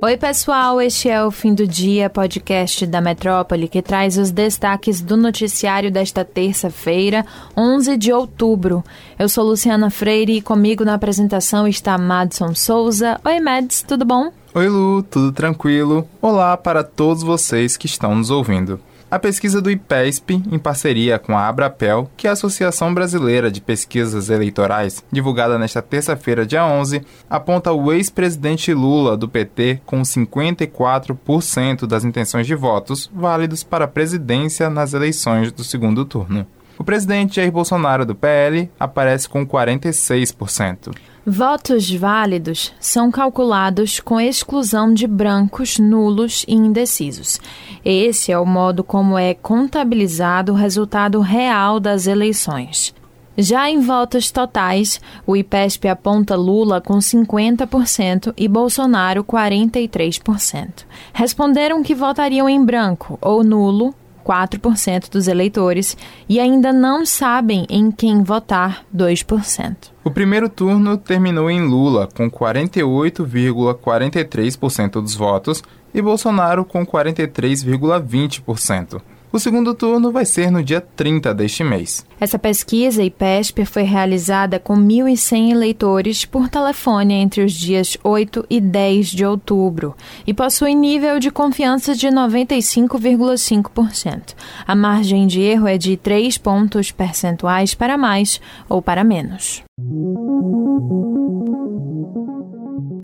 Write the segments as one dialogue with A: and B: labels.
A: Oi, pessoal, este é o Fim do Dia, podcast da Metrópole, que traz os destaques do noticiário desta terça-feira, 11 de outubro. Eu sou Luciana Freire e comigo na apresentação está Madson Souza. Oi, Mads, tudo bom?
B: Oi, Lu, tudo tranquilo? Olá para todos vocês que estão nos ouvindo. A pesquisa do IPESP, em parceria com a Abrapel, que é a Associação Brasileira de Pesquisas Eleitorais, divulgada nesta terça-feira, dia 11, aponta o ex-presidente Lula do PT com 54% das intenções de votos válidos para a presidência nas eleições do segundo turno. O presidente Jair Bolsonaro do PL aparece com 46%.
A: Votos válidos são calculados com exclusão de brancos, nulos e indecisos. Esse é o modo como é contabilizado o resultado real das eleições. Já em votos totais, o IPESP aponta Lula com 50% e Bolsonaro 43%. Responderam que votariam em branco ou nulo 4% dos eleitores e ainda não sabem em quem votar 2%.
B: O primeiro turno terminou em Lula, com 48,43% dos votos, e Bolsonaro com 43,20%. O segundo turno vai ser no dia 30 deste mês.
A: Essa pesquisa IPESP foi realizada com 1.100 eleitores por telefone entre os dias 8 e 10 de outubro e possui nível de confiança de 95,5%. A margem de erro é de 3 pontos percentuais para mais ou para menos.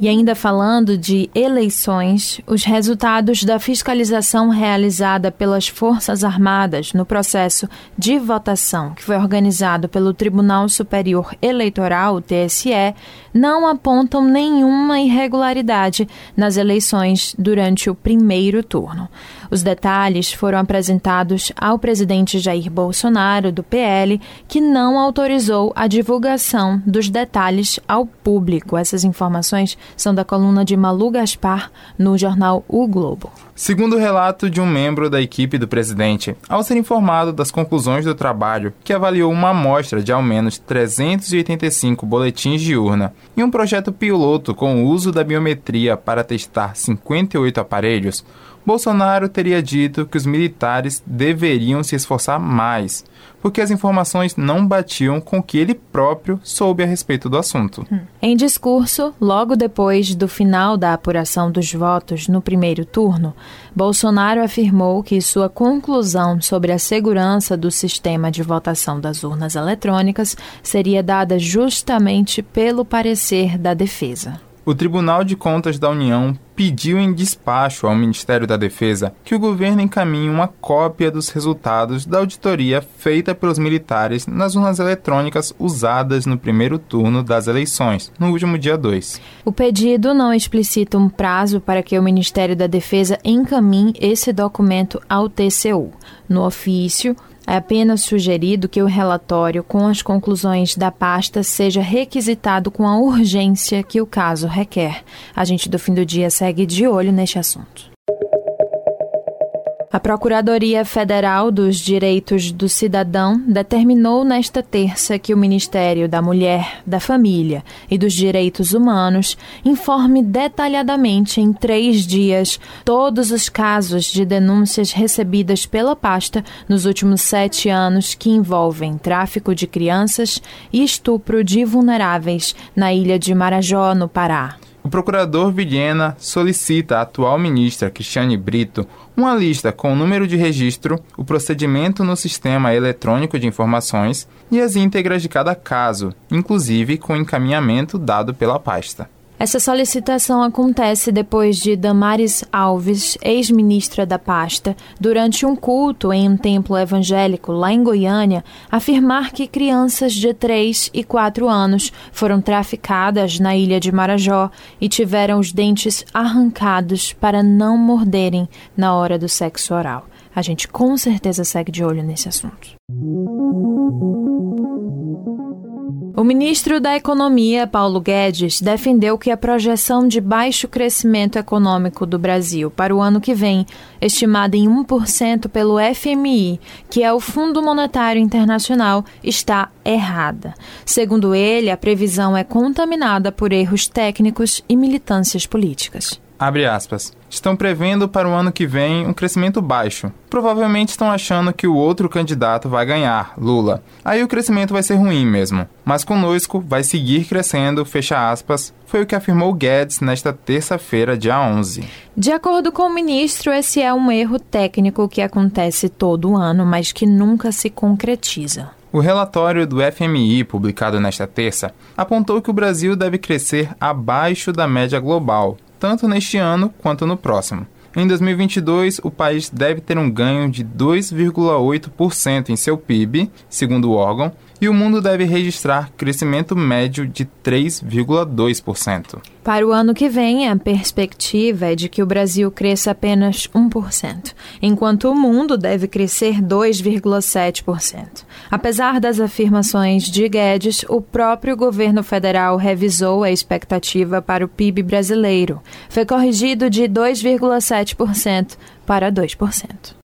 A: E ainda falando de eleições, os resultados da fiscalização realizada pelas Forças Armadas no processo de votação, que foi organizado pelo Tribunal Superior Eleitoral, TSE, não apontam nenhuma irregularidade nas eleições durante o primeiro turno. Os detalhes foram apresentados ao presidente Jair Bolsonaro, do PL, que não autorizou a divulgação dos detalhes ao público. Essas informações são da coluna de Malu Gaspar no jornal O Globo.
B: Segundo o relato de um membro da equipe do presidente, ao ser informado das conclusões do trabalho, que avaliou uma amostra de ao menos 385 boletins de urna e um projeto piloto com o uso da biometria para testar 58 aparelhos, Bolsonaro teria dito que os militares deveriam se esforçar mais, porque as informações não batiam com o que ele próprio soube a respeito do assunto.
A: Hum. Em discurso, logo depois do final da apuração dos votos no primeiro turno, Bolsonaro afirmou que sua conclusão sobre a segurança do sistema de votação das urnas eletrônicas seria dada justamente pelo parecer da defesa
B: o Tribunal de Contas da União pediu em despacho ao Ministério da Defesa que o governo encaminhe uma cópia dos resultados da auditoria feita pelos militares nas urnas eletrônicas usadas no primeiro turno das eleições, no último dia 2.
A: O pedido não explicita um prazo para que o Ministério da Defesa encaminhe esse documento ao TCU. No ofício, é apenas sugerido que o relatório com as conclusões da pasta seja requisitado com a urgência que o caso requer. A gente do fim do dia segue de olho neste assunto. A Procuradoria Federal dos Direitos do Cidadão determinou nesta terça que o Ministério da Mulher, da Família e dos Direitos Humanos informe detalhadamente em três dias todos os casos de denúncias recebidas pela pasta nos últimos sete anos que envolvem tráfico de crianças e estupro de vulneráveis na ilha de Marajó, no Pará.
B: O procurador Vilhena solicita à atual ministra Cristiane Brito uma lista com o número de registro, o procedimento no sistema eletrônico de informações e as íntegras de cada caso, inclusive com encaminhamento dado pela pasta.
A: Essa solicitação acontece depois de Damares Alves, ex-ministra da pasta, durante um culto em um templo evangélico lá em Goiânia, afirmar que crianças de 3 e 4 anos foram traficadas na ilha de Marajó e tiveram os dentes arrancados para não morderem na hora do sexo oral. A gente com certeza segue de olho nesse assunto. O ministro da Economia, Paulo Guedes, defendeu que a projeção de baixo crescimento econômico do Brasil para o ano que vem, estimada em 1% pelo FMI, que é o Fundo Monetário Internacional, está errada. Segundo ele, a previsão é contaminada por erros técnicos e militâncias políticas.
B: Abre aspas. Estão prevendo para o ano que vem um crescimento baixo. Provavelmente estão achando que o outro candidato vai ganhar, Lula. Aí o crescimento vai ser ruim mesmo. Mas conosco vai seguir crescendo, fecha aspas, foi o que afirmou Guedes nesta terça-feira, dia 11.
A: De acordo com o ministro, esse é um erro técnico que acontece todo ano, mas que nunca se concretiza.
B: O relatório do FMI, publicado nesta terça, apontou que o Brasil deve crescer abaixo da média global, tanto neste ano quanto no próximo. Em 2022, o país deve ter um ganho de 2,8% em seu PIB, segundo o órgão, e o mundo deve registrar crescimento médio de 3,2%.
A: Para o ano que vem, a perspectiva é de que o Brasil cresça apenas 1%, enquanto o mundo deve crescer 2,7%. Apesar das afirmações de Guedes, o próprio governo federal revisou a expectativa para o PIB brasileiro. Foi corrigido de 2,7% para 2%.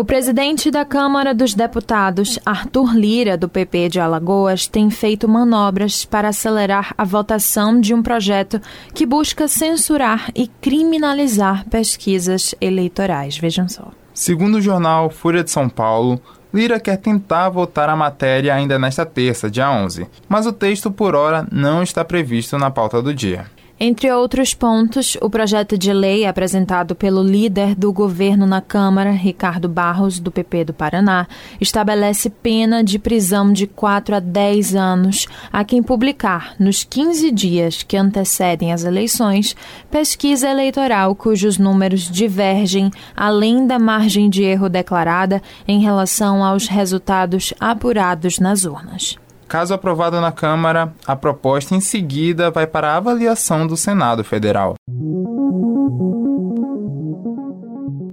A: O presidente da Câmara dos Deputados, Arthur Lira, do PP de Alagoas, tem feito manobras para acelerar a votação de um projeto que busca censurar e criminalizar pesquisas eleitorais. Vejam só.
B: Segundo o jornal Folha de São Paulo, Lira quer tentar votar a matéria ainda nesta terça, dia 11, mas o texto por hora não está previsto na pauta do dia.
A: Entre outros pontos, o projeto de lei apresentado pelo líder do governo na Câmara, Ricardo Barros, do PP do Paraná, estabelece pena de prisão de 4 a 10 anos a quem publicar, nos 15 dias que antecedem as eleições, pesquisa eleitoral cujos números divergem além da margem de erro declarada em relação aos resultados apurados nas urnas.
B: Caso aprovada na Câmara, a proposta em seguida vai para a avaliação do Senado Federal.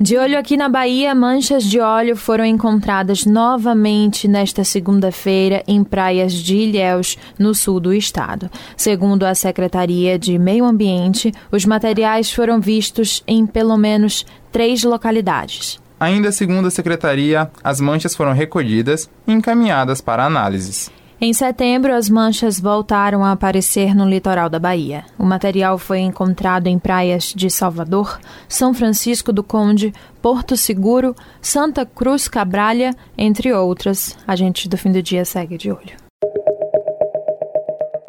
A: De olho aqui na Bahia, manchas de óleo foram encontradas novamente nesta segunda-feira em praias de Ilhéus, no sul do estado. Segundo a Secretaria de Meio Ambiente, os materiais foram vistos em pelo menos três localidades.
B: Ainda segundo a Secretaria, as manchas foram recolhidas e encaminhadas para análises.
A: Em setembro, as manchas voltaram a aparecer no litoral da Bahia. O material foi encontrado em praias de Salvador, São Francisco do Conde, Porto Seguro, Santa Cruz Cabralha, entre outras. A gente do fim do dia segue de olho.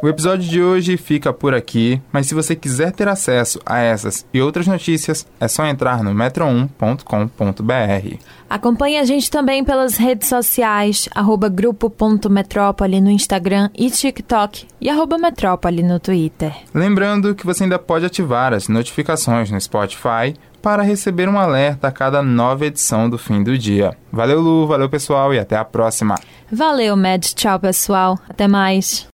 B: O episódio de hoje fica por aqui, mas se você quiser ter acesso a essas e outras notícias, é só entrar no metro1.com.br.
A: Acompanhe a gente também pelas redes sociais, arroba grupo.metrópole no Instagram e TikTok e arroba metrópole no Twitter.
B: Lembrando que você ainda pode ativar as notificações no Spotify para receber um alerta a cada nova edição do fim do dia. Valeu, Lu, valeu pessoal e até a próxima.
A: Valeu, Med. Tchau, pessoal. Até mais.